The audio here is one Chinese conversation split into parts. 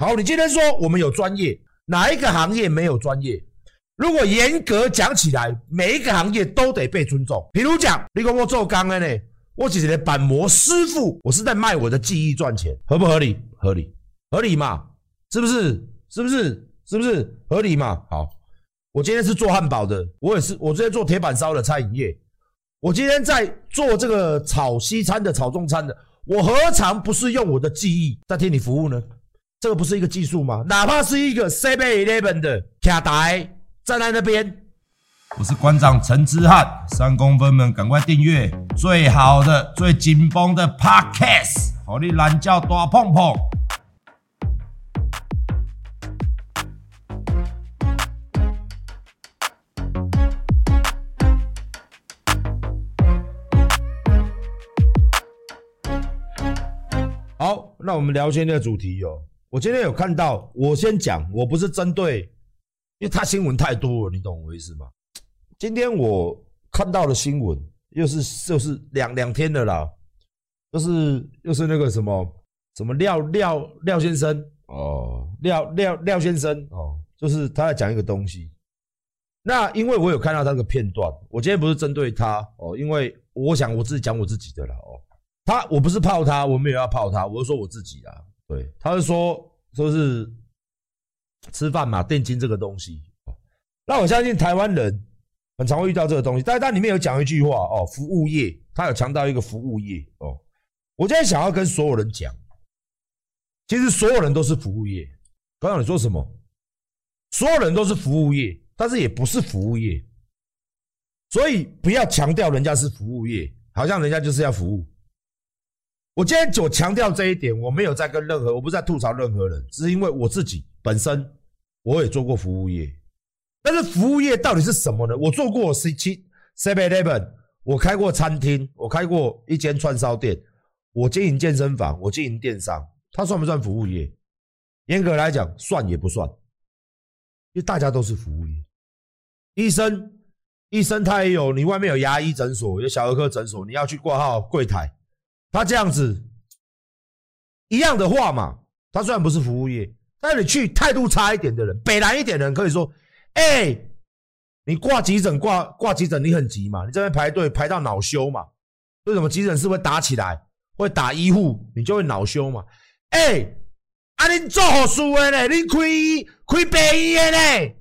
好，你今天说我们有专业，哪一个行业没有专业？如果严格讲起来，每一个行业都得被尊重。比如讲，你跟我做钢的呢，我只是的板模师傅，我是在卖我的技艺赚钱，合不合理？合理，合理嘛？是不是？是不是？是不是合理嘛？好，我今天是做汉堡的，我也是，我今天做铁板烧的餐饮业，我今天在做这个炒西餐的、炒中餐的，我何尝不是用我的技艺在替你服务呢？这个不是一个技术吗？哪怕是一个 Seven Eleven 的卡台。站在那边，我是馆长陈之汉，三公分们赶快订阅最好的、最紧绷的 Podcast，好你懒觉大碰碰。好，那我们聊今天的主题哦。我今天有看到，我先讲，我不是针对。因为他新闻太多了，你懂我意思吗？今天我看到的新闻又是又是两两天的啦，就是又是那个什么什么廖廖廖先生哦，廖廖廖先生哦，就是他在讲一个东西。那因为我有看到他那个片段，我今天不是针对他哦，因为我想我自己讲我自己的了哦。他我不是泡他，我没有要泡他，我是说我自己啊。对，他是说说是。吃饭嘛，定金这个东西，那我相信台湾人很常会遇到这个东西。但是它里面有讲一句话哦，服务业，他有强调一个服务业哦。我今天想要跟所有人讲，其实所有人都是服务业。刚刚你说什么？所有人都是服务业，但是也不是服务业。所以不要强调人家是服务业，好像人家就是要服务。我今天就强调这一点，我没有在跟任何，我不是在吐槽任何人，只是因为我自己本身。我也做过服务业，但是服务业到底是什么呢？我做过 C 七 Seven Eleven，我开过餐厅，我开过一间串烧店，我经营健身房，我经营电商，它算不算服务业？严格来讲，算也不算，因为大家都是服务业。医生，医生他也有，你外面有牙医诊所，有小儿科诊所，你要去挂号柜台，他这样子一样的话嘛，他虽然不是服务业。那你去态度差一点的人，北南一点的人可以说：“哎、欸，你挂急诊挂挂急诊，你很急嘛？你这边排队排到恼羞嘛？为什么急诊室会打起来，会打医护，你就会恼羞嘛？哎、欸，啊，你做好事的呢？你开开病院的呢？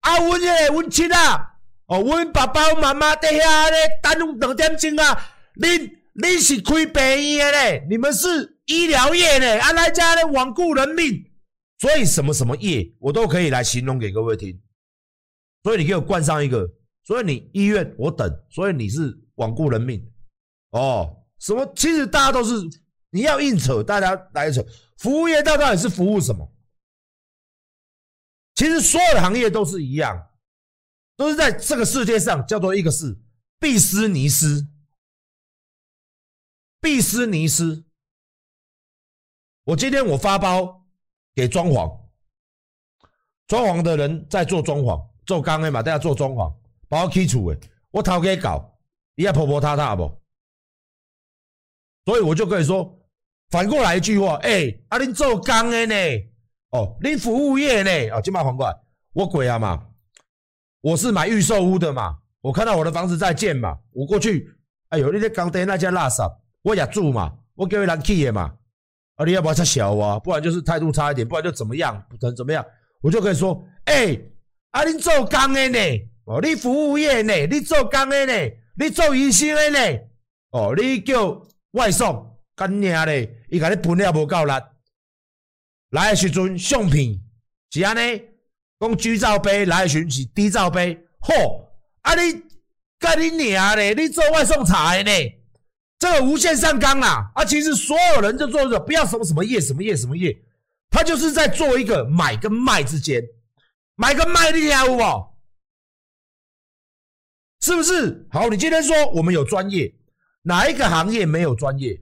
啊，阮个我亲啊，哦，我爸爸妈妈在遐咧等两点钟啊，你你是开病院的呢？你们是医疗业呢？啊，来家咧罔顾人命。”所以什么什么业我都可以来形容给各位听，所以你给我冠上一个，所以你医院我等，所以你是罔顾人命哦。什么？其实大家都是你要硬扯，大家来扯。服务业到底是服务什么？其实所有的行业都是一样，都是在这个世界上叫做一个是必斯尼斯，必斯尼斯。我今天我发包。给装潢，装潢的人在做装潢，做工的嘛，大家做装潢，把我起厝的，我头给搞，你要婆婆塌塌不？所以我就可以说，反过来一句话，哎、欸，啊，恁做工的呢？哦，恁服务业呢？哦，金马反过来，我鬼啊嘛！我是买预售屋的嘛，我看到我的房子在建嘛，我过去，哎呦，你这工地那家垃圾，我也住嘛，我叫人去的嘛。啊，你要不要太小啊？不然就是态度差一点，不然就怎么样？不能怎么样？我就可以说，哎、啊，你做工的呢？哦，你服务业呢？你做工的呢？你做医生的呢？哦，你叫外送，干娘嘞？伊甲你分了无够力，来的时阵相片是安尼，讲 G 罩杯来的时阵是 D 罩杯，嚯！啊你干你娘嘞？你做外送茶的呢？这个无限上纲啦，啊，其实所有人就做着，不要什么什么业，什么业，什么业，他就是在做一个买跟卖之间，买跟卖的业务，是不是？好，你今天说我们有专业，哪一个行业没有专业？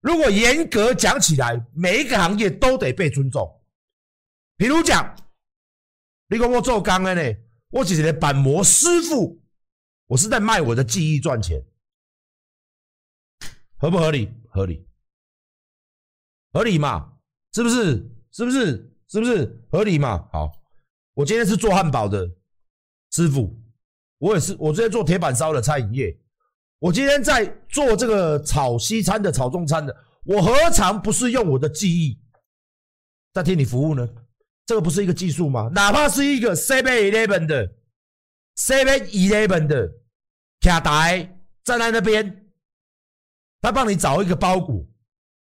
如果严格讲起来，每一个行业都得被尊重。比如讲，你跟我做钢的呢，我只是板模师傅，我是在卖我的技艺赚钱。合不合理？合理，合理嘛？是不是？是不是？是不是合理嘛？好，我今天是做汉堡的师傅，我也是，我之前做铁板烧的餐饮业，我今天在做这个炒西餐的、炒中餐的，我何尝不是用我的技艺在替你服务呢？这个不是一个技术吗？哪怕是一个 Seven Eleven 的 Seven Eleven 的卡台站在那边，他帮你找一个包裹，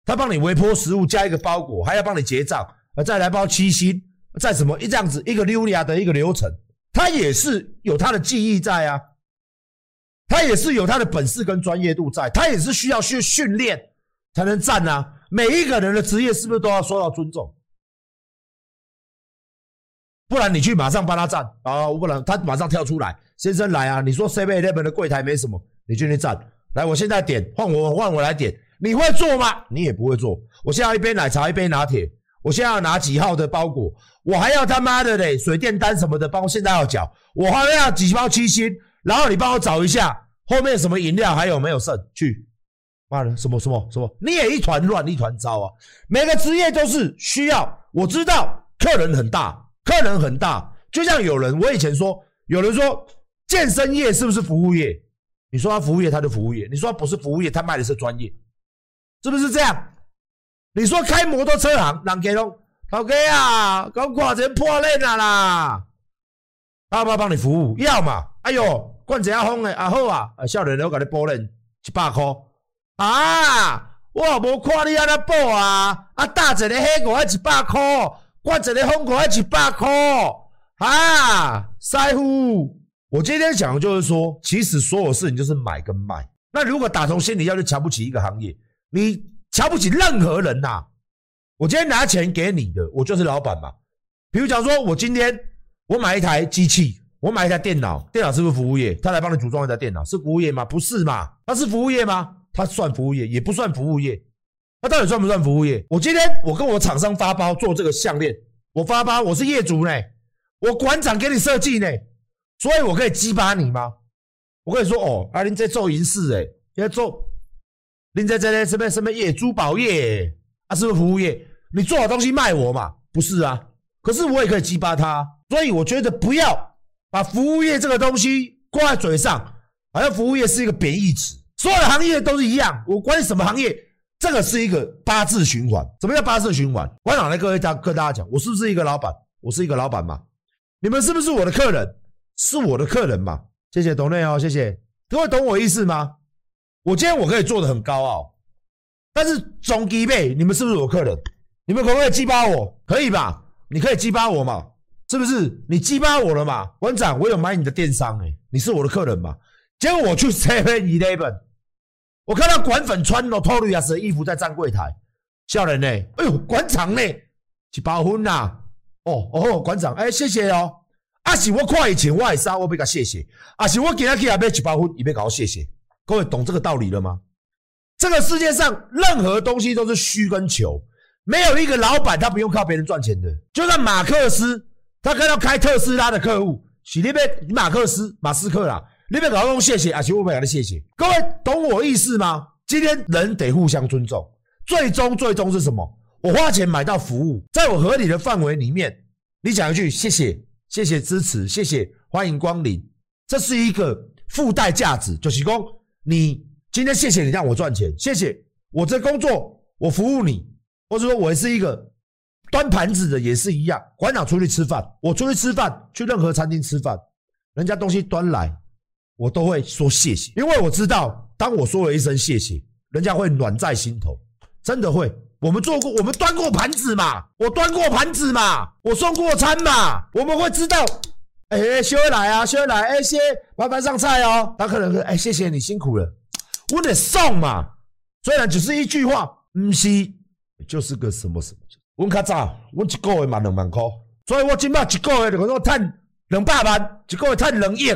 他帮你微波食物加一个包裹，还要帮你结账。呃，再来包七星，再什么一这样子一个溜达的一个流程，他也是有他的技艺在啊，他也是有他的本事跟专业度在，他也是需要去训练才能站啊。每一个人的职业是不是都要受到尊重？不然你去马上帮他站啊，不然他马上跳出来，先生来啊，你说 Seven Eleven 的柜台没什么，你进去站，来，我现在点，换我换我来点，你会做吗？你也不会做，我现在一杯奶茶，一杯拿铁。我现在要拿几号的包裹，我还要他妈的嘞，水电单什么的，帮我现在要缴，我还要几包七星，然后你帮我找一下后面什么饮料还有没有剩，去，妈的什么什么什么，你也一团乱一团糟啊！每个职业都是需要，我知道客人很大，客人很大，就像有人，我以前说，有人说健身业是不是服务业？你说他服务业，他就服务业；你说他不是服务业，他卖的是专业，是不是这样？你说开摩托车行，人家拢老哥啊，搞挂钱破烂啊啦，要不要帮你服务？要嘛？哎呦，灌一下风的，啊好啊，少年我给你补练一百块啊，我无看你安怎补啊，啊打一个黑狗还一百块，灌一个风狗还一百块啊，师傅，我今天讲的就是说，其实所有事情就是买跟卖。那如果打从心里要去瞧不起一个行业，你。瞧不起任何人呐、我今天拿钱给你的，我就是老板嘛。比如讲说，我今天我买一台机器，我买一台电脑，电脑是不是服务业？他来帮你组装一台电脑，是服务业吗？不是嘛？他是服务业吗？他算服务业，也不算服务业。他到底算不算服务业？我今天我跟我厂商发包做这个项链，我发包，我是业主呢，我馆长给你设计呢，所以我可以激发你吗？我跟你说哦，啊林在做银饰诶，在做。您在在在什么什么业？珠宝业啊？是不是服务业？你做好东西卖我嘛？不是啊。可是我也可以激发他，所以我觉得不要把服务业这个东西挂在嘴上，好像服务业是一个贬义词。所有的行业都是一样，我管你什么行业，这个是一个八字循环。什么叫八字循环？我想来各位大跟大家讲，我是不是一个老板？我是一个老板嘛？你们是不是我的客人？是我的客人嘛？谢谢董内哦，谢谢各位懂我意思吗？我今天我可以做的很高傲，但是总机辈，你们是不是我客人？你们可不可以激发我？可以吧？你可以激发我嘛？是不是？你激发我了嘛？馆长，我有买你的电商诶、你是我的客人嘛？结果我去 Seven Eleven，我看到馆粉穿 Notorious 的衣服在站柜台，笑人呢？哎呦，馆长呢？一百分呐！哦哦，馆长，哎，谢谢哦。啊是我看以前我的衫，我要甲谢谢。啊是我今日去也买一百分，伊要甲我谢谢。各位懂这个道理了吗？这个世界上任何东西都是虚跟求，没有一个老板他不用靠别人赚钱的。就算马克思，他看到开特斯拉的客户，是那边马克思、马斯克啦，那边老公谢谢，啊，是我们给他谢谢。各位懂我意思吗？今天人得互相尊重，最终最终是什么？我花钱买到服务，在我合理的范围里面，你讲一句谢谢，谢谢支持，谢谢欢迎光临，这是一个附带价值，就是说。你今天谢谢你让我赚钱，谢谢我这工作我服务你，或者说我是一个端盘子的也是一样。馆长出去吃饭，我出去吃饭，去任何餐厅吃饭，人家东西端来，我都会说谢谢，因为我知道，当我说了一声谢谢，人家会暖在心头，真的会。我们做过，我们端过盘子嘛，我端过盘子嘛，我送过餐嘛，我们会知道。哎、欸，修来啊，修来！哎、欸，谢，麻烦上菜哦。他可能：“哎、欸，谢谢你辛苦了。”我得送嘛，虽然只是一句话，唔是，就是个什么什么。我较早，我一个月嘛两万块，所以我今麦一个月我赚两百万，一个月赚两亿。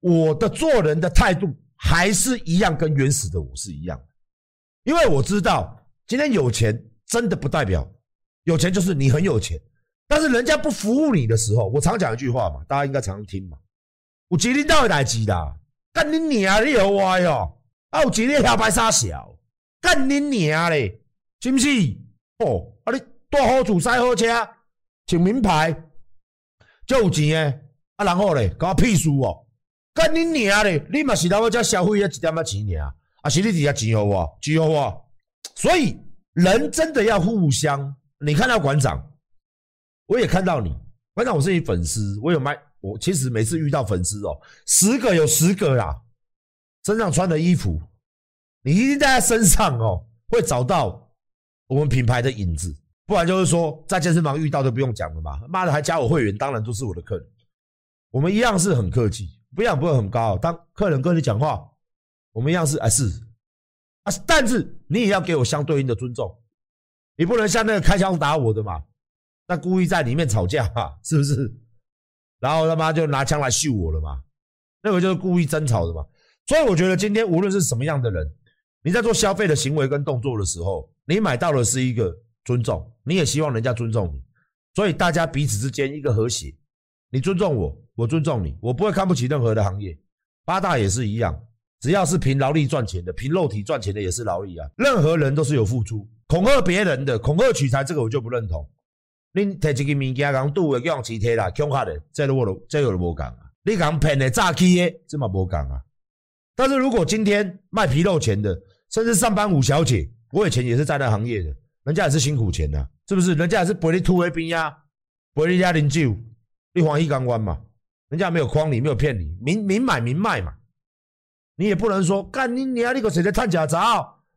我的做人的态度还是一样，跟原始的我是一样，因为我知道，今天有钱真的不代表有钱就是你很有钱。但是人家不服务你的时候，我常讲一句话嘛，大家应该常听嘛。有钱你到底来几啦？干你娘你好歪哦！啊，有钱你还白傻笑？干你娘嘞，是不是？哦，啊你大好厝，塞好车，请名牌，就有钱诶，啊，然后嘞，搞我屁事哦，干你娘嘞，你嘛是来我家消费一点仔钱尔，啊，是你底下钱给我，钱给我，所以人真的要互相。你看到馆长，我也看到你，馆长，我是你粉丝，我有卖，我其实每次遇到粉丝哦，十个有十个啦，身上穿的衣服，你一定在他身上哦，会找到我们品牌的影子。不然就是说，在健身房遇到都不用讲了嘛。妈的，还加我会员，当然都是我的客人。我们一样是很客气，不一样不会很高。当客人跟你讲话，我们一样是啊是啊，但是你也要给我相对应的尊重。你不能像那个开枪打我的嘛，那故意在里面吵架嘛，是不是？然后他妈就拿枪来秀我了嘛，那个就是故意争吵的嘛。所以我觉得今天无论是什么样的人，你在做消费的行为跟动作的时候，你买到的是一个。尊重，你也希望人家尊重你，所以大家彼此之间一个和谐。你尊重我，我尊重你，我不会看不起任何的行业。八大也是一样，只要是凭劳力赚钱的，凭肉体赚钱的也是劳力啊。任何人都是有付出，恐吓别人的，恐吓取财，这个我就不认同。你提一个物件，讲赌的叫人欺骗啦，恐吓的，这个我都这个都无讲啊。你讲骗的、诈欺的，这嘛无讲啊。但是如果今天卖皮肉钱的，甚至上班五小姐，我以前也是在那行业的。人家也是辛苦钱的，是不是？人家也是陪你吐威兵呀，陪你家饮酒，你欢喜港湾嘛？人家没有诓你，没有骗你，明明买明卖嘛。你也不能说干你娘，你个谁在探假造？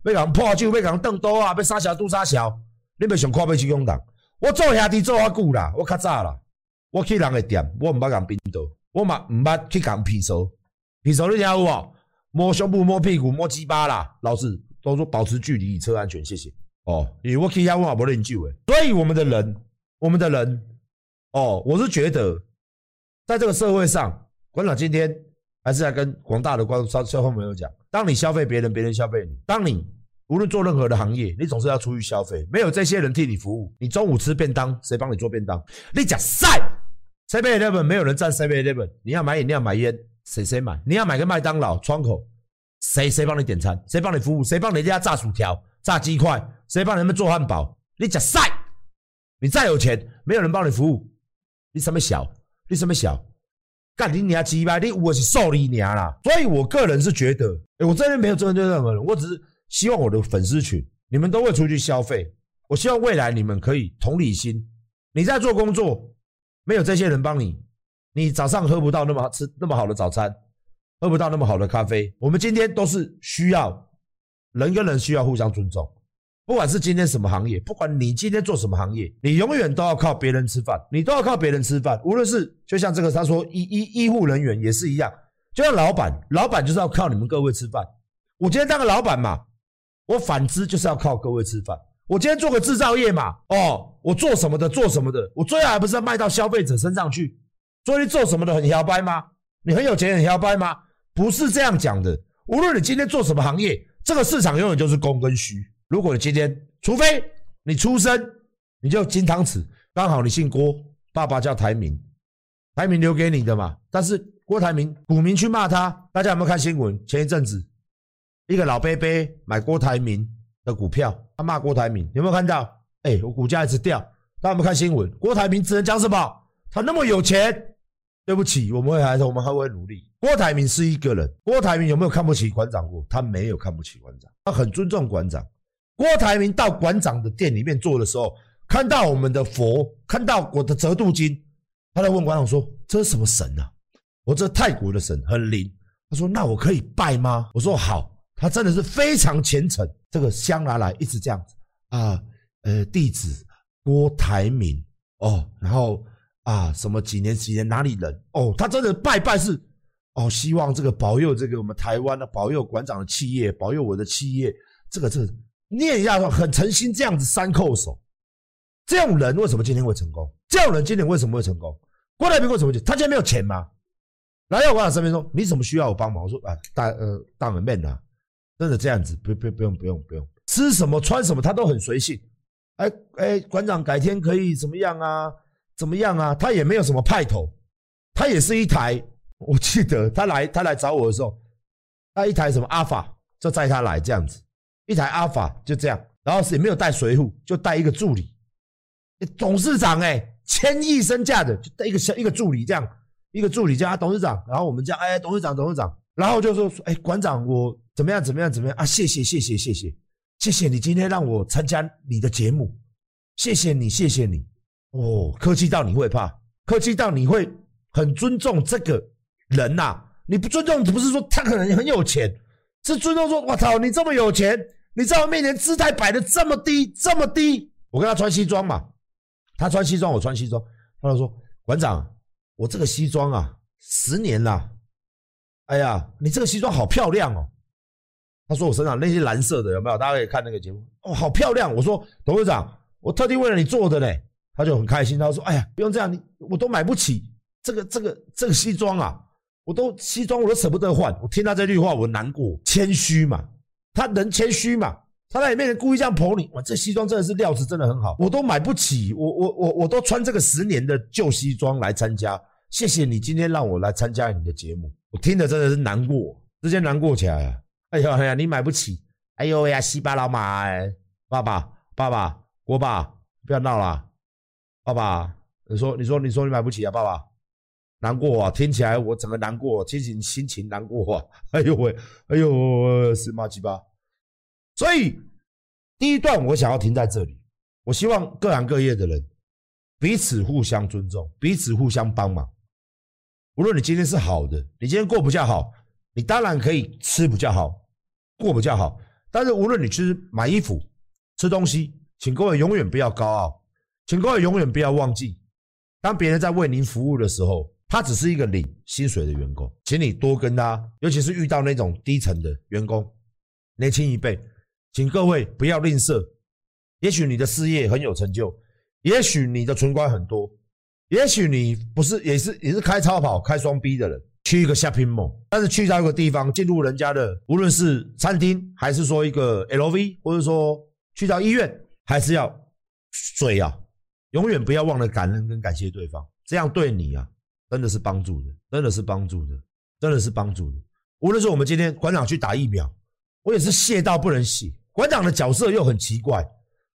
要讲破酒，要讲邓多啊，要杀小杜杀小，你别想看不起共党。我做兄弟做较久啦，我较早啦，我去人的店，我唔捌讲冰刀，我嘛唔捌去讲皮手，皮手你听有无？摸胸部、摸屁股、摸鸡巴啦，老师都说保持距离，以车安全，谢谢。哦，你我可以问我不认救诶，所以我们的人，我们的人，哦，我是觉得，在这个社会上，馆长今天还是在跟广大的观众、消消费朋友讲：当你消费别人，别人消费你；当你无论做任何的行业，你总是要出去消费，没有这些人替你服务，你中午吃便当，谁帮你做便当？你讲晒，Seven Eleven 没有人站 Seven Eleven，你要买饮料、买烟，谁谁买？你要买个麦当劳窗口，谁谁帮你点餐？谁帮你服务？谁帮人家炸薯条、炸鸡块？谁帮人们做汉堡？你假赛，你再有钱，没有人帮你服务，你什么小？你什么小？干你娘鸡巴！你我是受你娘啦！所以我个人是觉得，欸、我这边没有针对任何人，我只是希望我的粉丝群，你们都会出去消费。我希望未来你们可以同理心。你在做工作，没有这些人帮你，你早上喝不到那么吃那么好的早餐，喝不到那么好的咖啡。我们今天都是需要人跟人需要互相尊重。不管是今天什么行业，不管你今天做什么行业，你永远都要靠别人吃饭，你都要靠别人吃饭。无论是就像这个他说医医医护人员也是一样，就像老板，老板就是要靠你们各位吃饭。我今天当个老板嘛，我反之就是要靠各位吃饭。我今天做个制造业嘛，哦，我做什么的做什么的，我最后还不是要卖到消费者身上去？所以做什么的很摇摆吗？你很有钱很摇摆吗？不是这样讲的。无论你今天做什么行业，这个市场永远就是供跟需。如果你今天，除非你出生你就金汤匙，刚好你姓郭，爸爸叫台铭，台铭留给你的嘛。但是郭台铭股民去骂他，大家有没有看新闻？前一阵子一个老伯伯买郭台铭的股票，他骂郭台铭，有没有看到？哎、我股价一直掉，大家有没有看新闻？郭台铭只能讲什么？他那么有钱，对不起，我们会还是我们还会努力。郭台铭是一个人，郭台铭有没有看不起馆长过？他没有看不起馆长，他很尊重馆长。郭台铭到馆长的店里面做的时候，看到我们的佛，看到我的折度金，他在问馆长说：“这是什么神啊？”我这泰国的神很灵。他说：“那我可以拜吗？”我说：“好。”他真的是非常虔诚。这个香拿来一直这样子啊，呃，弟子郭台铭哦，然后啊，什么几年几年哪里人哦，他真的拜拜是哦，希望这个保佑这个我们台湾的保佑馆长的企业，保佑我的企业，这个这个。念一下很诚心这样子三叩首，这种人为什么今天会成功？这种人今天为什么会成功？郭台铭为什么？他今天没有钱吗？来到我长身边说，你怎么需要我帮忙？我说啊，大呃大门面啊，真的这样子，不不不用不用不用，吃什么穿什么他都很随性。哎哎，馆长改天可以怎么样啊？怎么样啊？他也没有什么派头，他也是一台。我记得他来他来找我的时候，他一台什么阿法就载他来这样子。一台阿法就这样，然后是也没有带随扈，就带一个助理。董事长哎，千亿身价的，就带一个小一个助理这样，一个助理叫他董事长，然后我们叫哎董事长董事长，然后就说哎馆长我怎么样怎么样怎么样啊谢谢谢谢谢谢谢谢你今天让我参加你的节目，谢谢你谢谢你哦客气到你会怕，客气到你会很尊重这个人呐、你不尊重不是说他可能很有钱，是尊重说我操你这么有钱。你在我面前姿态摆的这么低，这么低。我跟他穿西装嘛，他穿西装，我穿西装。他就说：“馆长，我这个西装啊，十年了。哎呀，你这个西装好漂亮哦。”他说：“我身上那些蓝色的有没有？大家可以看那个节目哦，好漂亮。”我说：“董事长，我特地为了你做的嘞。”他就很开心，他说：“哎呀，不用这样，你我都买不起这个这个这个西装啊，我都西装我都舍不得换。”我听他这句话，我难过，谦虚嘛。他人谦虚嘛，他在你面前故意这样捧你，哇，这西装真的是料子真的很好，我都买不起，我我我我都穿这个十年的旧西装来参加，谢谢你今天让我来参加你的节目，我听着真的是难过，直接难过起来了！哎呀哎呀，你买不起，哎呦呀，西巴老马，哎，爸爸爸爸国爸，不要闹了，爸爸，你说你说你说你买不起啊，爸爸。难过啊，听起来我整个难过，心情心情难过啊！哎呦喂，哎呦，是麻鸡巴。所以第一段我想要停在这里。我希望各行各业的人彼此互相尊重，彼此互相帮忙。无论你今天是好的，你今天过比较好，你当然可以吃比较好，过比较好。但是无论你去买衣服、吃东西，请各位永远不要高傲，请各位永远不要忘记，当别人在为您服务的时候。他只是一个领薪水的员工，请你多跟他，尤其是遇到那种低层的员工，年轻一辈，请各位不要吝啬。也许你的事业很有成就，也许你的存款很多，也许你不是也是也是开超跑、开双 B 的人，去一个 shopping mall，但是去到一个地方，进入人家的，无论是餐厅，还是说一个 LV，或者说去到医院，还是要水啊，永远不要忘了感恩跟感谢对方，这样对你啊。真的是帮助的，真的是帮助的，真的是帮助的。无论是我们今天馆长去打疫苗，我也是谢到不能谢。馆长的角色又很奇怪，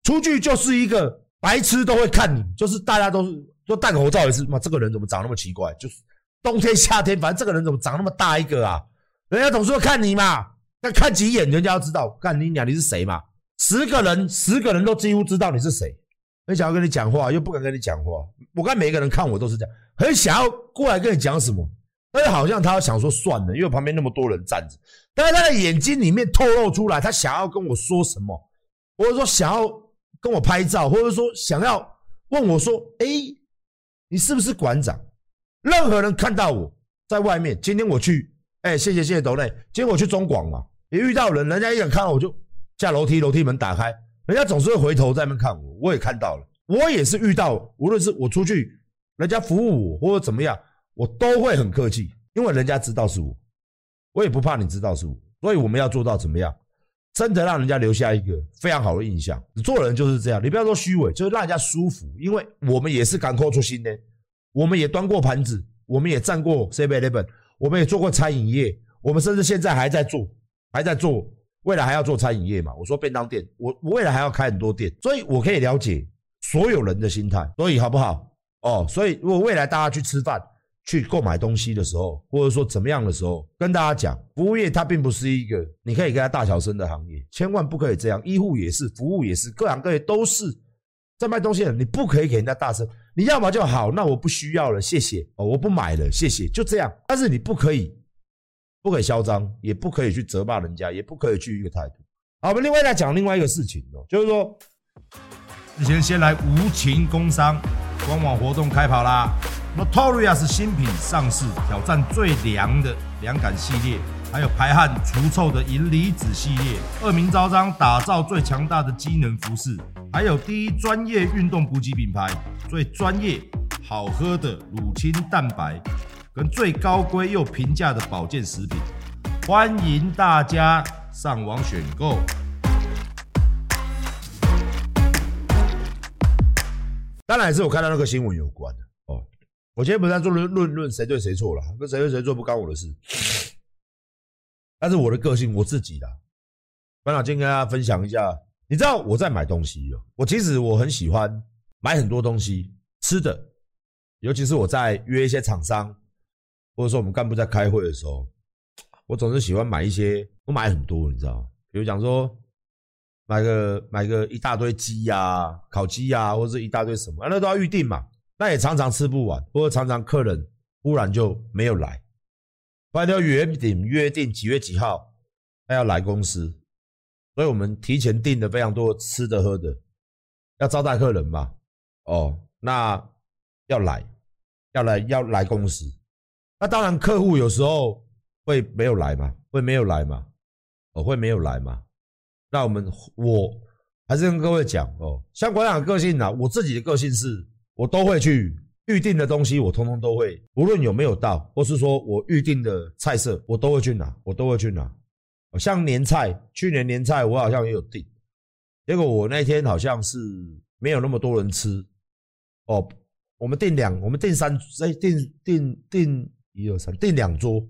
出去就是一个白痴都会看你，就是大家都是都戴口罩也是嘛，这个人怎么长那么奇怪？就是冬天夏天，反正这个人怎么长那么大一个啊？人家总是会看你嘛，但看几眼人家要知道，干你娘你是谁嘛？十个人十个人都几乎知道你是谁。很想要跟你讲话，又不敢跟你讲话。我看每一个人看我都是这样，很想要过来跟你讲什么，但是好像他想说算了，因为旁边那么多人站着。但是他的眼睛里面透露出来，他想要跟我说什么，或者说想要跟我拍照，或者说想要问我说：“哎，你是不是馆长？”任何人看到我在外面，今天我去，哎，谢谢谢谢斗内。今天我去中广嘛，也遇到人，人家一眼看到我就下楼梯，楼梯门打开。人家总是会回头在那边看我，我也看到了，我也是遇到，无论是我出去，人家服务我或者怎么样，我都会很客气，因为人家知道是我，我也不怕你知道是我，所以我们要做到怎么样，真的让人家留下一个非常好的印象。做人就是这样，你不要说虚伪，就是让人家舒服，因为我们也是港口出心的，我们也端过盘子，我们也站过7-11，我们也做过餐饮业，我们甚至现在还在做，还在做。未来还要做餐饮业嘛？我说便当店，我我未来还要开很多店，所以我可以了解所有人的心态，所以好不好？哦，所以如果未来大家去吃饭、去购买东西的时候，或者说怎么样的时候，跟大家讲，服务业它并不是一个你可以跟他大小声的行业，千万不可以这样。医护也是，服务也是，各行各业都是在卖东西的，你不可以给人家大声。你要么就好，那我不需要了，谢谢哦，我不买了，谢谢，就这样。但是你不可以。不可以嚣张，也不可以去责骂人家，也不可以去一个态度。好，我们另外再讲另外一个事情哦，就是说，之前先来无情工商官网活动开跑啦，Notorious 新品上市，挑战最凉的凉感系列，还有排汗除臭的银离子系列，恶名昭彰打造最强大的机能服饰，还有第一专业运动补给品牌，最专业好喝的乳清蛋白。跟最高规又平价的保健食品，欢迎大家上网选购。当然是我看到那个新闻有关的哦。我今天不是在做论论论谁对谁错了，跟谁对谁错不关我的事。但是我的个性我自己的，班长今天跟大家分享一下。你知道我在买东西哦，我其实我很喜欢买很多东西，吃的、尤其是我在约一些厂商，或者说我们干部在开会的时候，我总是喜欢买一些，我买很多，你知道吗？比如讲说，买个买个一大堆鸡呀、烤鸡呀，或者一大堆什么，那都要预定嘛。那也常常吃不完，或者常常客人忽然就没有来，不然要约定约定几月几号他要来公司，所以我们提前订了非常多吃的喝的，要招待客人嘛。哦，那要来，要来，要来公司。那当然，客户有时候会没有来嘛，会没有来嘛，哦，会没有来嘛。那我们我还是跟各位讲哦，像馆长的个性呢，我自己的个性是，我都会去预定的东西，我通通都会，无论有没有到，或是说我预定的菜色，我都会去拿，我都会去拿。像年菜，去年年菜我好像也有订，结果我那天好像是没有那么多人吃。哦，我们订两，我们订三，哎，订订订一二三，订两桌，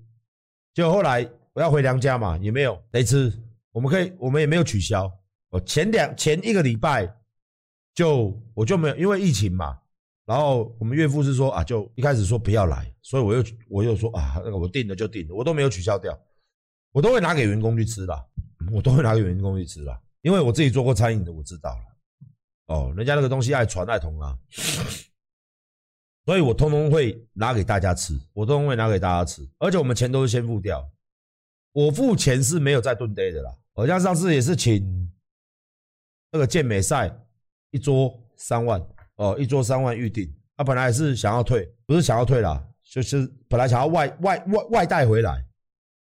结果后来我要回娘家嘛，也没有。得吃，我们可以，我们也没有取消。哦，前两前一个礼拜就我就没有，因为疫情嘛，然后我们岳父是说啊，就一开始说不要来，所以我又我又说啊，那个我订了就订了，我都没有取消掉，我都会拿给员工去吃啦，我都会拿给员工去吃啦，因为我自己做过餐饮的，我知道了。哦，人家那个东西爱传爱同啊，所以我通通会拿给大家吃，我通通会拿给大家吃，而且我们钱都是先付掉，我付钱是没有在炖呆的啦。好像上次也是请那个健美赛一桌三万哦，一桌三万预定，他本来是想要退，不是想要退啦，就是本来想要外外外外带回来，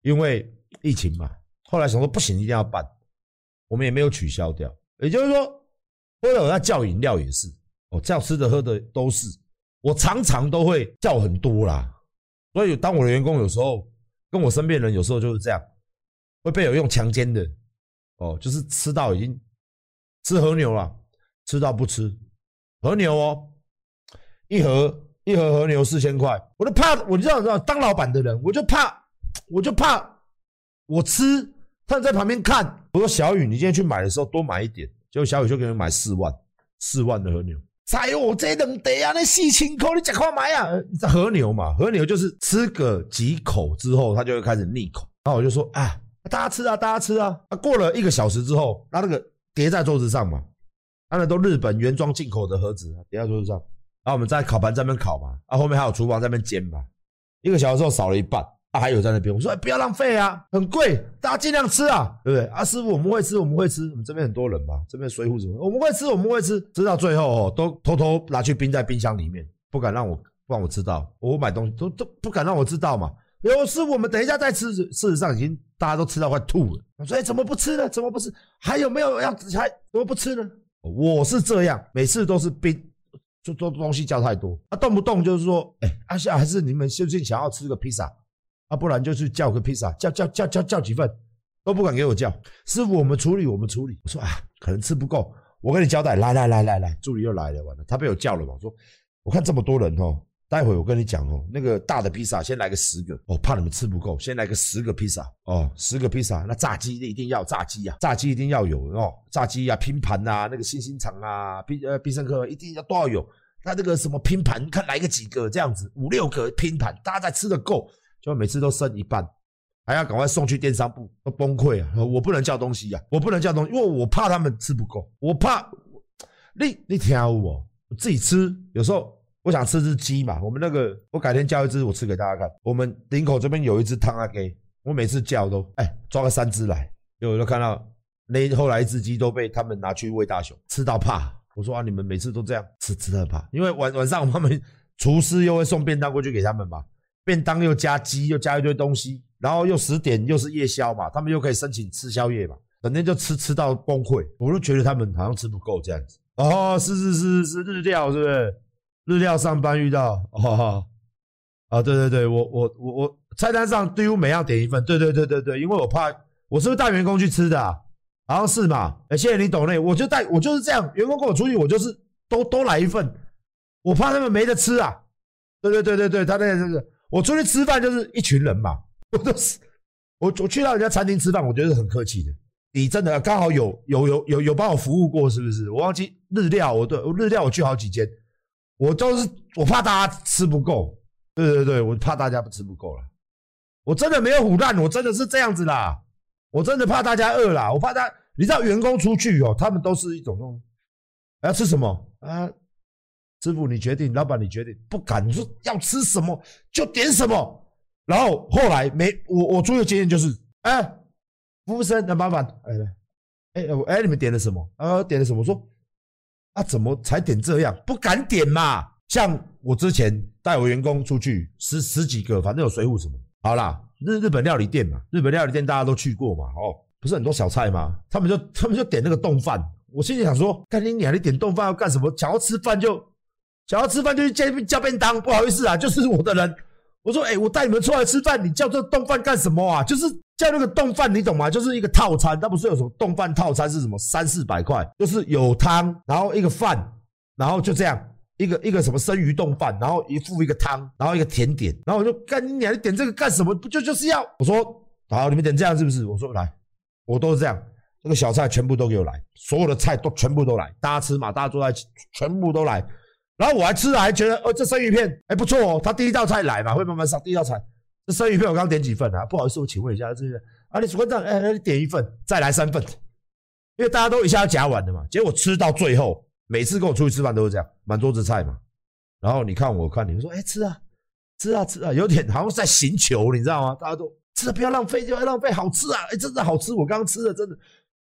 因为疫情嘛，后来想说不行，一定要办，我们也没有取消掉，也就是说。或者我在叫饮料也是，哦，叫吃的喝的都是，我常常都会叫很多啦。所以当我的员工有时候跟我身边人有时候就是这样，会被有用强奸的，哦，就是吃到已经吃和牛了，吃到不吃和牛哦，一盒一盒和牛四千块，我就怕，我就知道知道当老板的人，我就怕，我就怕我吃，他在旁边看，我说小雨，你今天去买的时候多买一点。结果小雨就给你买四万，四万的和牛。哎呦，我这两得啊，那四千块你赶快买啊！和牛嘛，和牛就是吃个几口之后，它就会开始腻口。然后我就说啊，大家吃啊，大家吃啊。啊，过了一个小时之后，那那个叠在桌子上嘛，它那都日本原装进口的盒子叠在桌子上。然后我们在烤盘在那边烤嘛，啊，后面还有厨房在那边煎嘛。一个小时之后少了一半。啊，还有在那边，我说、欸、不要浪费啊，很贵，大家尽量吃啊，对不对？啊，师傅，我们会吃，我们会吃，我们这边很多人嘛，这边水浒什么，我们会吃，我们会吃，吃到最后哦，都偷偷拿去冰在冰箱里面，不敢让我不让我知道，我买东西都都不敢让我知道嘛。有师傅，我们等一下再吃，事实上已经大家都吃到快吐了。我说哎，怎么不吃呢？怎么不吃？还有没有要还怎么不吃呢？我是这样，每次都是冰，就做东西叫太多，啊，动不动就是说，哎，阿夏还是你们是不是想要吃个披萨？啊，不然就去叫个披萨，叫叫叫叫叫几份，都不敢给我叫。师傅，我们处理，我们处理。我说啊，可能吃不够，我跟你交代，来来来来来，助理又来了，完了，他被我叫了嘛。我说，我看这么多人哦，待会我跟你讲哦，那个大的披萨先来个十个，哦，怕你们吃不够，先来个十个披萨哦，十个披萨，那炸鸡一定要炸鸡啊，炸鸡一定要有哦，炸鸡啊，拼盘啊，那个星星肠啊，必呃必胜客一定要都要有。那这个什么拼盘，看来个几个这样子，五六个拼盘，大家才吃得够。就每次都剩一半，还要赶快送去电商部，都崩溃啊！我不能叫东西呀、啊，我不能叫东西，因为我怕他们吃不够，我怕你你听我，我自己吃。有时候我想吃只鸡嘛，我们那个我改天叫一只，我吃给大家看。我们林口这边有一只汤阿给，我每次叫都哎抓个三只来，结果就看到那后来一只鸡都被他们拿去喂大熊，吃到怕。我说啊，你们每次都这样吃，吃到怕，因为晚晚上他们厨师又会送便当过去给他们嘛。便当又加鸡，又加一堆东西，然后又十点又是夜宵嘛，他们又可以申请吃宵夜嘛，整天就吃吃到崩溃，我就觉得他们好像吃不够这样子。哦，是是是是日料是不是？日料上班遇到哦，啊对对对，我我我我菜单上几乎每样点一份，对对对对对，因为我怕我是不是带员工去吃的啊？好像是嘛，哎谢谢你懂内，我就带我就是这样，员工跟我出去我就是都都来一份，我怕他们没得吃啊。对对对对对，他那个就是。我出去吃饭就是一群人嘛，我都是我我去到人家餐厅吃饭，我觉得很客气的。你真的刚好有有有有有帮我服务过是不是？我忘记日料，我对日料我去好几间，我都是我怕大家吃不够，对对对，我怕大家吃不够了。我真的没有唬烂，我真的是这样子啦。我真的怕大家饿啦，我怕他，你知道员工出去哦，他们都是一种那种，要吃什么啊？师傅你决定，老板你决定，不敢你说要吃什么就点什么。然后后来没我我出的经验就是，哎，服务生，那麻烦，哎哎哎，你们点了什么？啊，点了什么？说啊，怎么才点这样？不敢点嘛。像我之前带我员工出去十十几个，反正有水浒什么。好啦，日日本料理店嘛，日本料理店大家都去过嘛，哦，不是很多小菜吗？他们就他们就点那个冻饭。我心里想说，干你娘，你点冻饭要干什么？想要吃饭就想要吃饭就去叫叫便当。不好意思啊，就是我的人。我说，哎、我带你们出来吃饭，你叫这冻饭干什么啊？就是叫那个冻饭，你懂吗？就是一个套餐，它不是有什么冻饭套餐是什么三四百块，就是有汤，然后一个饭，然后就这样一个一个什么生鱼冻饭，然后一副一个汤，然后一个甜点，然后我就干你娘，你点这个干什么？不就就是要我说好，你们点这样是不是？我说来，我都是这样，这个小菜全部都给我来，所有的菜都全部都来，大家吃嘛，大家坐在一起，全部都来。然后我还吃了，还觉得哦，这生鱼片哎不错哦。他第一道菜来嘛，会慢慢上。第一道菜，这生鱼片我刚点几份啊？不好意思，我请问一下，这个啊，你主管长，哎，你点一份，再来三份，因为大家都一下要夹完的嘛。结果吃到最后，每次跟我出去吃饭都是这样，满桌子菜嘛。然后你看我看你们说，哎，吃啊，吃啊，吃啊，有点好像在行求，你知道吗？大家都吃了，不要浪费，就要浪费，好吃啊，哎，真的好吃，我刚刚吃的真的，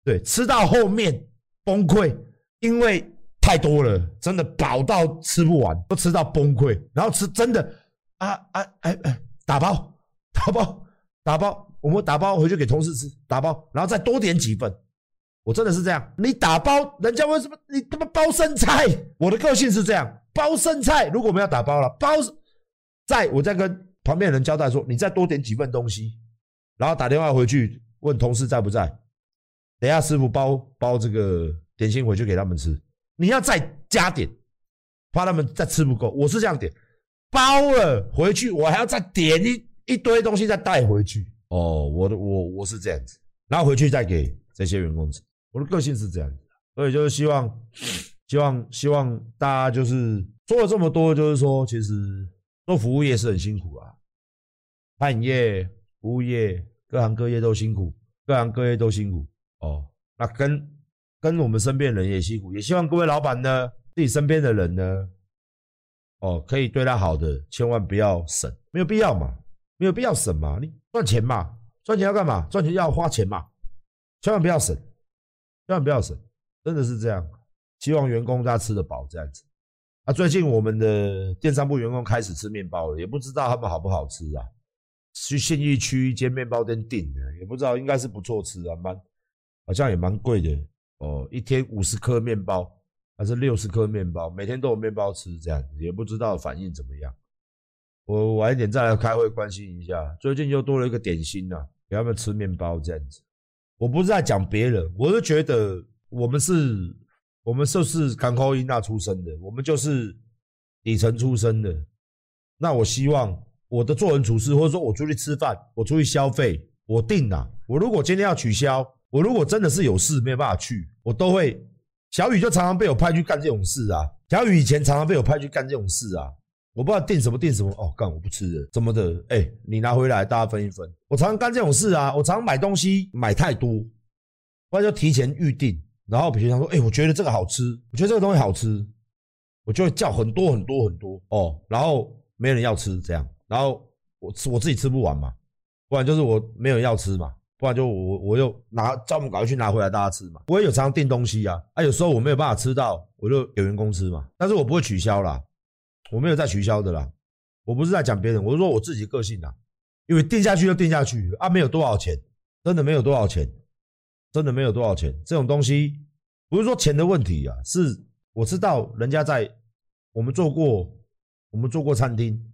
对，吃到后面崩溃，因为。太多了，真的饱到吃不完，都吃到崩溃。然后吃真的啊啊哎哎，打包 打包打包，我们打包回去给同事吃，打包，然后再多点几份。我真的是这样，你打包，人家为什么你他妈包剩菜？我的个性是这样，包剩菜。如果我们要打包了，包在我再跟旁边的人交代说，你再多点几份东西，然后打电话回去问同事在不在。等下师傅包包这个点心回去给他们吃。你要再加点，怕他们再吃不够。我是这样点，包了回去，我还要再点一一堆东西再带回去。哦，我的我我是这样子，然后回去再给这些员工吃。我的个性是这样子，所以就是希望，希望希望大家就是做了这么多，就是说，其实做服务业是很辛苦啊，餐饮业、服务业，各行各业都辛苦，各行各业都辛苦。哦，那跟。跟我们身边人也辛苦，也希望各位老板呢，自己身边的人呢，哦，可以对他好的，千万不要省，没有必要嘛，没有必要省嘛，你赚钱嘛，赚钱要干嘛？赚钱要花钱嘛，千万不要省，千万不要省，真的是这样。希望员工大家吃得饱这样子。啊，最近我们的电商部员工开始吃面包了，也不知道他们好不好吃啊。去信义区一间面包店订的，也不知道应该是不错吃啊，蛮好像也蛮贵的。哦，一天五十颗面包还是六十颗面包，每天都有面包吃，这样也不知道反应怎么样。我晚一点再来开会关心一下。最近又多了一个点心呐、啊，给他们吃面包这样子。我不是在讲别人，我是觉得我们是，我们就是港口音那出身的，我们就是底层出身的。那我希望我的做人处事，或者说我出去吃饭，我出去消费，我定了。我如果今天要取消。我如果真的是有事没有办法去，我都会。小雨就常常被我派去干这种事啊。小雨以前常常被我派去干这种事啊。我不知道订什么订什么哦，干我不吃了，怎么的？哎，你拿回来大家分一分。我常常干这种事啊。我常常买东西买太多，不然就提前预定。然后比如说，哎，我觉得这个好吃，我觉得这个东西好吃，我就会叫很多很多很多哦。然后没人要吃这样，然后我吃我自己吃不完嘛，不然就是我没有要吃嘛。不然就我我又拿叫我们赶快去拿回来大家吃嘛。我也有常常订东西啊，啊有时候我没有办法吃到，我就给员工吃嘛。但是我不会取消啦，我没有再取消的啦。我不是在讲别人，我是说我自己个性啦。因为定下去就定下去啊，没有多少钱，真的没有多少钱，真的没有多少钱。这种东西不是说钱的问题啊，是我知道人家在我们做过，我们做过餐厅，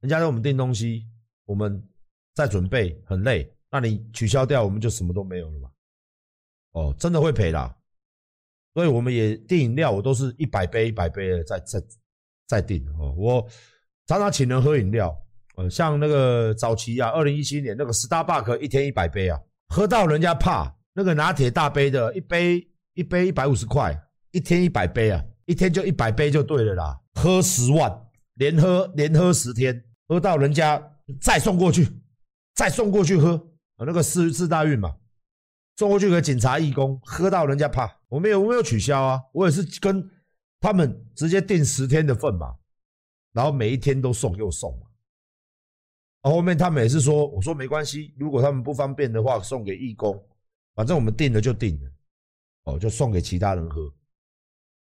人家在我们订东西，我们在准备很累。那你取消掉，我们就什么都没有了嘛？哦，真的会赔啦。所以我们也订饮料，我都是一百杯一百杯的在在在订哦。我常常请人喝饮料，呃，像那个早期啊，二零一七年那个 Starbucks 一天一百杯啊，喝到人家怕。那个拿铁大杯的，一杯一杯一百五十块，一天一百杯啊，一天就一百杯就对了啦，喝十万，连喝连喝十天，喝到人家再送过去，再送过去喝，啊那个四四大运嘛，送过去给警察义工，喝到人家怕，我没有我没有取消啊，我也是跟他们直接订十天的份嘛，然后每一天都送又送嘛，后面他们也是说，我说没关系，如果他们不方便的话，送给义工，反正我们订了就订了，哦，就送给其他人喝。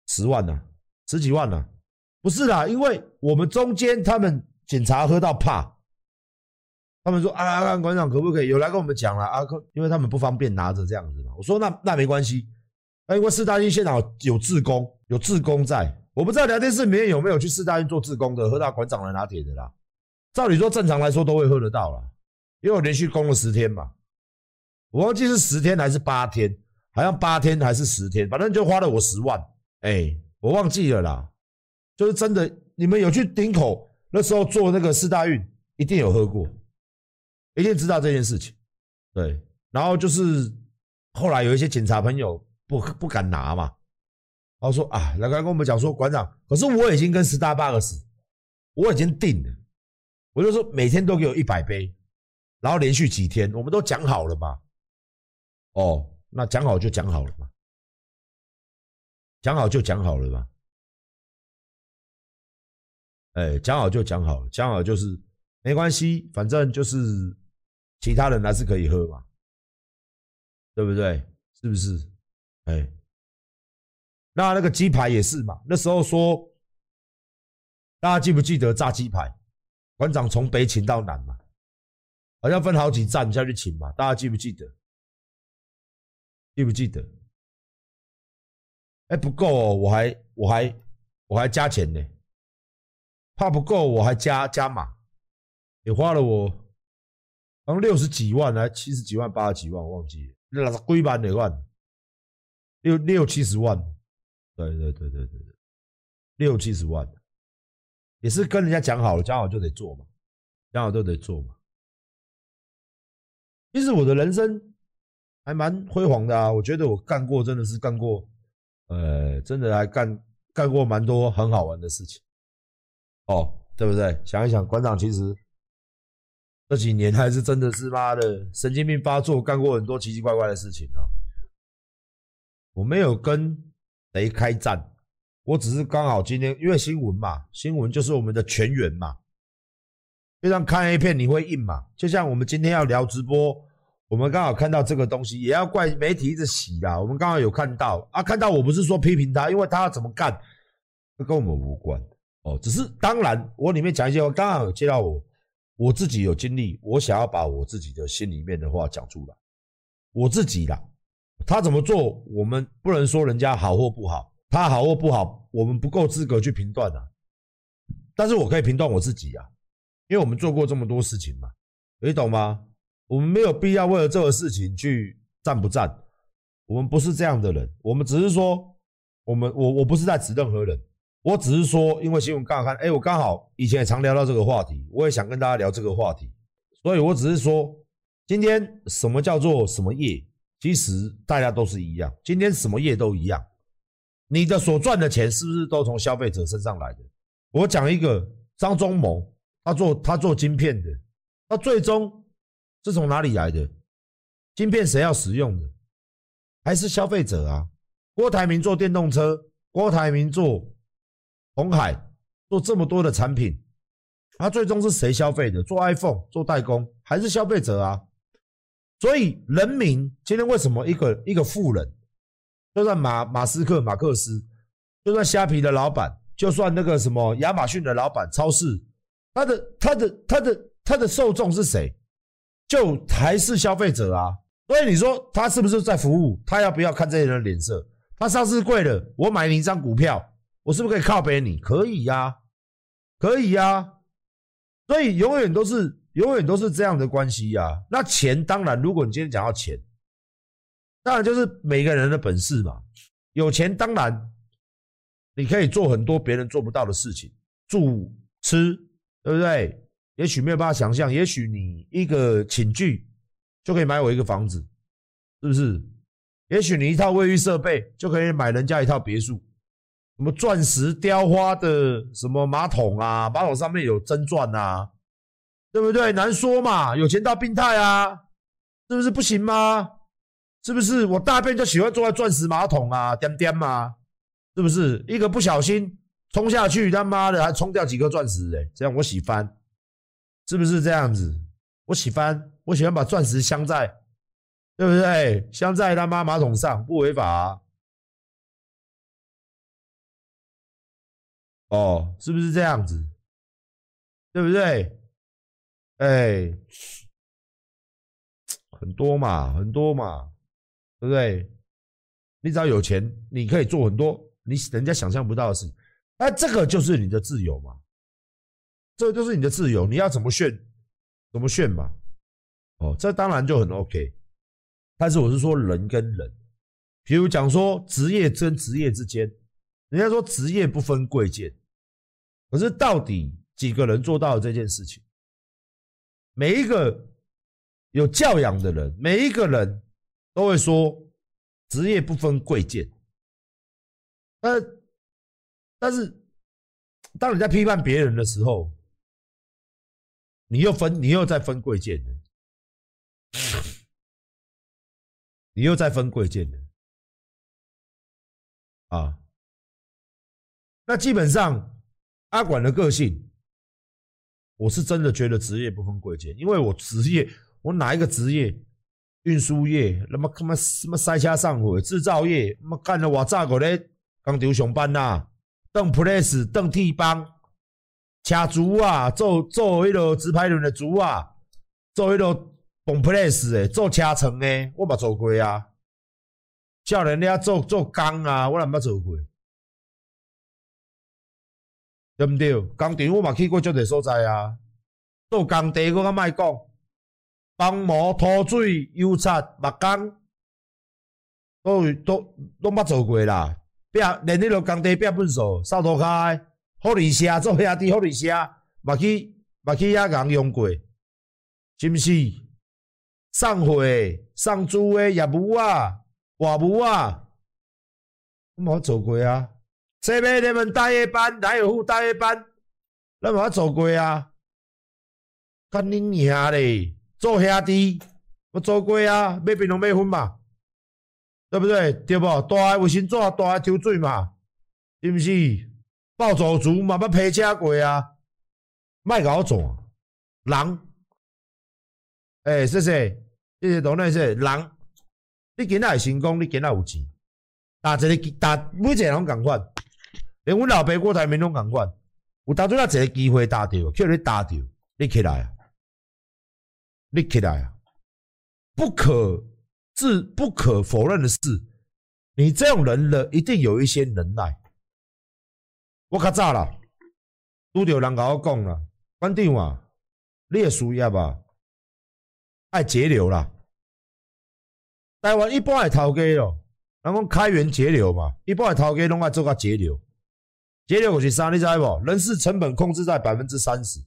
十万呢、啊，十几万呢、啊？不是啦，因为我们中间他们警察喝到怕，他们说啊，阿干馆长可不可以有来跟我们讲了啊？因为他们不方便拿着这样子嘛。我说那那没关系，因为四大运现场有志工，有志工在，我不知道聊天室里面有没有去四大运做志工的，喝到馆长来拿铁的啦。照理说正常来说都会喝得到啦，因为我连续供了十天嘛，我忘记是十天还是八天，好像八天还是十天，反正就花了我十万。哎、我忘记了啦，就是真的，你们有去顶口那时候做那个四大运，一定有喝过，一定知道这件事情。对，然后就是后来有一些警察朋友不不敢拿嘛，然后说啊，来跟我们讲说馆长，可是我已经跟 Starbucks，我已经定了，我就说每天都给我一百杯，然后连续几天，我们都讲好了嘛。哦，那讲好就讲好了嘛。讲好就讲好了嘛，哎，讲好就讲好，讲好就是没关系，反正就是其他人还是可以喝嘛，对不对？是不是？哎，那那个鸡排也是嘛，那时候说，大家记不记得炸鸡排？馆长从北请到南嘛，好像分好几站下去请嘛，大家记不记得？记不记得？哎，不够哦，我还我还我还加钱呢，怕不够我还加加码，也花了我好像六十几万，还七十几万、八十几万，我忘记了，那是贵版的万，六六七十万，对对对对对对，六七十万，也是跟人家讲好了，讲好就得做嘛，讲好就得做嘛。其实我的人生还蛮辉煌的啊，我觉得我干过真的是干过。呃，真的还干干过蛮多很好玩的事情，哦，对不对？想一想，馆长其实这几年还是真的是妈的神经病发作，干过很多奇奇怪怪的事情啊。我没有跟谁开战，我只是刚好今天因为新闻嘛，新闻就是我们的全员嘛，就像看 A 片你会硬嘛，就像我们今天要聊直播。我们刚好看到这个东西，也要怪媒体一直洗啦。我们刚好有看到啊，看到我不是说批评他，因为他要怎么干，这跟我们无关哦。只是当然，我里面讲一些我，刚好有接到我，我自己有经历，我想要把我自己的心里面的话讲出来。我自己啦，他怎么做，我们不能说人家好或不好，他好或不好，我们不够资格去评断啊。但是我可以评断我自己啊，因为我们做过这么多事情嘛，你懂吗？我们没有必要为了这个事情去站不站，我们不是这样的人，我们只是说，我们我我不是在指任何人，我只是说，因为新闻刚好看，哎，我刚好以前也常聊到这个话题，我也想跟大家聊这个话题，所以我只是说，今天什么叫做什么业，其实大家都是一样，今天什么业都一样，你的所赚的钱是不是都从消费者身上来的？我讲一个张忠谋，他做他做晶片的，他最终。是从哪里来的？晶片谁要使用的？还是消费者啊？郭台铭做电动车，郭台铭做红海，做这么多的产品，它最终是谁消费的？做 iPhone 做代工，还是消费者啊？所以人民今天为什么一个一个富人，就算马马斯克、马克思，就算虾皮的老板，就算那个什么亚马逊的老板、超市，他的他的他的他的受众是谁？就还是消费者啊，所以你说他是不是在服务？他要不要看这些人的脸色？他上市贵了，我买你一张股票，我是不是可以靠北你？可以呀、可以呀、所以永远都是永远都是这样的关系呀、那钱当然，如果你今天讲到钱，当然就是每个人的本事嘛。有钱当然你可以做很多别人做不到的事情，住吃，对不对？也许没有办法想象，也许你一个寝具就可以买我一个房子，是不是？也许你一套卫浴设备就可以买人家一套别墅，什么钻石雕花的什么马桶啊，马桶上面有真钻啊，对不对？难说嘛，有钱到病态啊，是不是不行吗？是不是我大便就喜欢坐在钻石马桶啊，颠颠嘛，是不是？一个不小心冲下去，他妈的还冲掉几颗钻石哎，这样我喜欢，是不是这样子？我喜欢，我喜欢把钻石镶在，对不对？镶在他妈马桶上，不违法。哦，是不是这样子？对不对？哎，很多嘛，很多嘛，对不对？你只要有钱，你可以做很多你人家想象不到的事。那这个就是你的自由嘛，这个就是你的自由，你要怎么炫，怎么炫嘛。哦，这当然就很 OK。但是我是说人跟人，比如讲说职业跟职业之间。人家说职业不分贵贱，可是到底几个人做到了这件事情？每一个有教养的人，每一个人都会说职业不分贵贱。但但是，当你在批判别人的时候，你又分，你又在分贵贱的，你又在分贵贱的啊。那基本上，阿管的个性，我是真的觉得职业不分贵贱，因为我职业，我哪一个职业，运输业，那么他妈什么塞车上火，制造业，他妈干了我咋个咧工厂上班呐，当 press 当替帮，车主啊，做做迄个直排轮的主啊，做迄个绑 press 的，做车床的，我嘛做过啊，叫人家做做工啊，我也捌做过。对不对？工厂我嘛去过足侪所在啊，做工地我较卖讲，帮模、拖水、油漆、木工，都都拢捌做过啦。拼连迄个工地拼粪扫、扫涂骹，福利社做兄弟，福利社嘛去嘛去遐共用过，是毋是？送货、送猪诶，业务啊，活务啊，我嘛做过啊。这边你们大夜班，哪有副大夜班？那么走过啊？看你娘嘞，做兄弟，我走过啊，买槟榔买粉嘛，对不对？对不？大个卫生纸，大个抽水嘛，是不是？暴走族嘛，要陪车过啊，卖搞错，人，哎，谢谢，谢谢董内谢人，你今仔成功，你今仔有钱，打这个打每一个人共款。连阮老爸郭台铭拢共款，有当初那一个机会打掉，叫你打着，你起来啊！你起来啊！不可置不可否认的是，你这种人呢，一定有一些能耐。我较早啦，拄着人甲我讲啦，馆长啊，你也输业啊，爱节流啦。台湾一般的头家咯，人讲开源节流嘛，一般的头家拢爱做甲节流。节流就是啥，你知无？人事成本控制在百分之三十，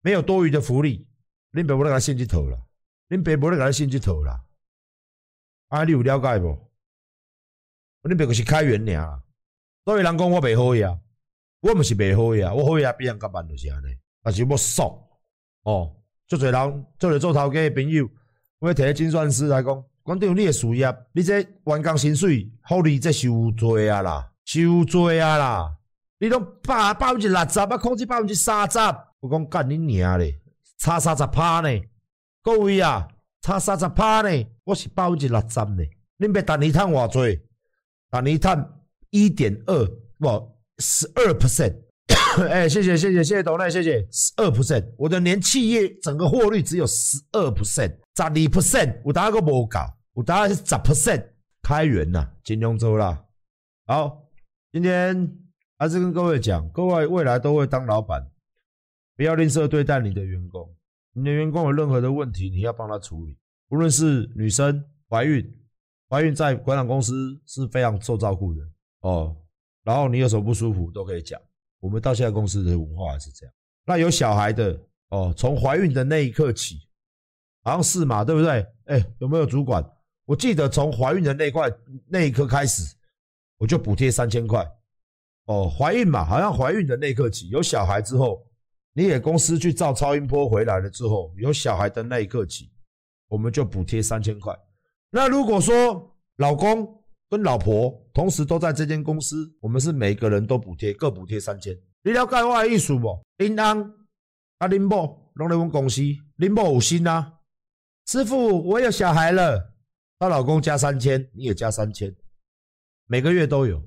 没有多余的福利。恁爸无咧甲献去投啦，恁爸无咧甲你献去投啦。啊，你有了解无？恁爸就是开源尔，所以人讲我袂好呀，我毋是袂好呀，我好呀比人较慢就是安尼。但是我爽哦，足侪人做咧做头家的朋友，我摕个精算师来讲，关键你的事业，你这员工薪水福利这收济啊啦，收济啊啦。你讲百百分之六十，啊，控制百分之三十，我讲干你娘嘞，差三十趴呢，各位啊，差三十趴呢，我是百分之六十呢，恁别等你赚偌济，等你赚一点二，不十二。percent，哎，谢谢谢谢谢谢董奈，谢谢。十二。percent，我的年企业整个获利只有十二 percent，十二 percent，有大个无搞，有大概是十？percent，开源呐，金融周啦，好，今天。还是跟各位讲，各位未来都会当老板，不要吝啬对待你的员工。你的员工有任何的问题，你要帮他处理。无论是女生怀孕，怀孕在管长公司是非常受照顾的哦。然后你有什么不舒服都可以讲。我们到现在公司的文化还是这样。那有小孩的哦，从怀孕的那一刻起，好像是嘛，对不对？哎，有没有主管？我记得从怀孕的那块那一刻开始，我就补贴三千块。哦，怀孕嘛，好像怀孕的那一刻起，有小孩之后，你给公司去照超音波回来了之后，有小孩的那一刻起，我们就补贴三千块。那如果说老公跟老婆同时都在这间公司，我们是每个人都补贴，各补贴三千。你了解我的意思不？林安啊，林某拢在我们公司，林某有心啊。师傅，我有小孩了，她老公加三千，你也加三千，每个月都有。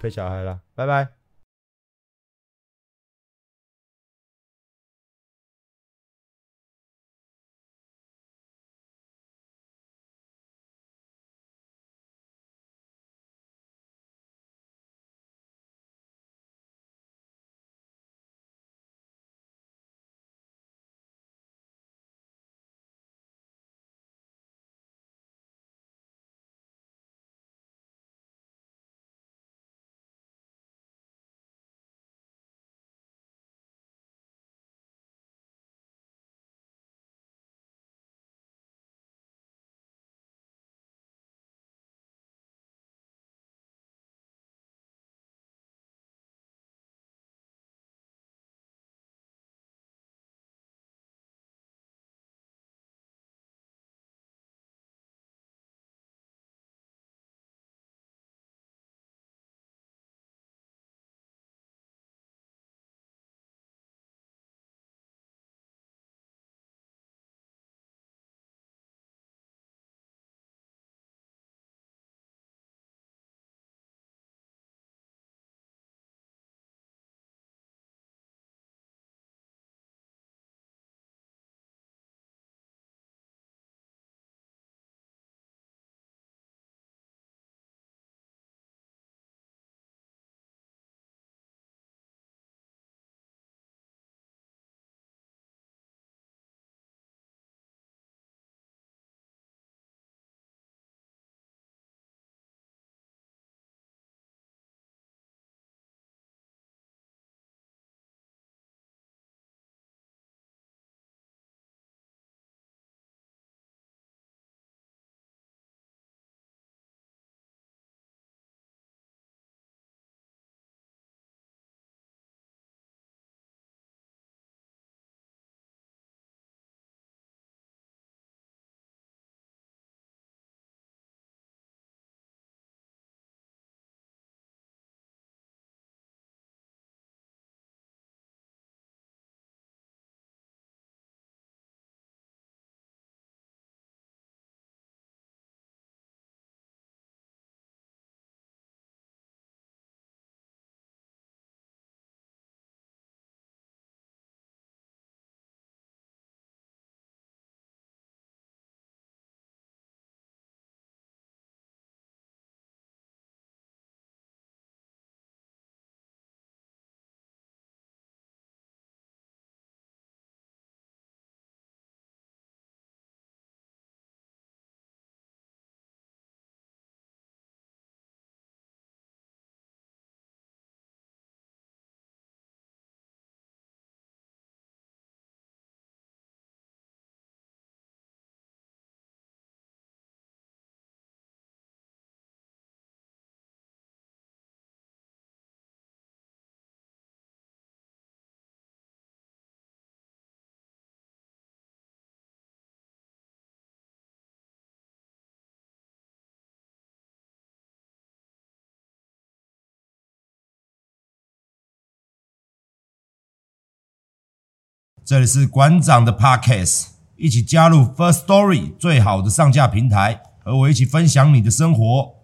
陪小孩了，拜拜。这里是馆长的 Podcast，一起加入 Firstory 最好的上架平台，和我一起分享你的生活。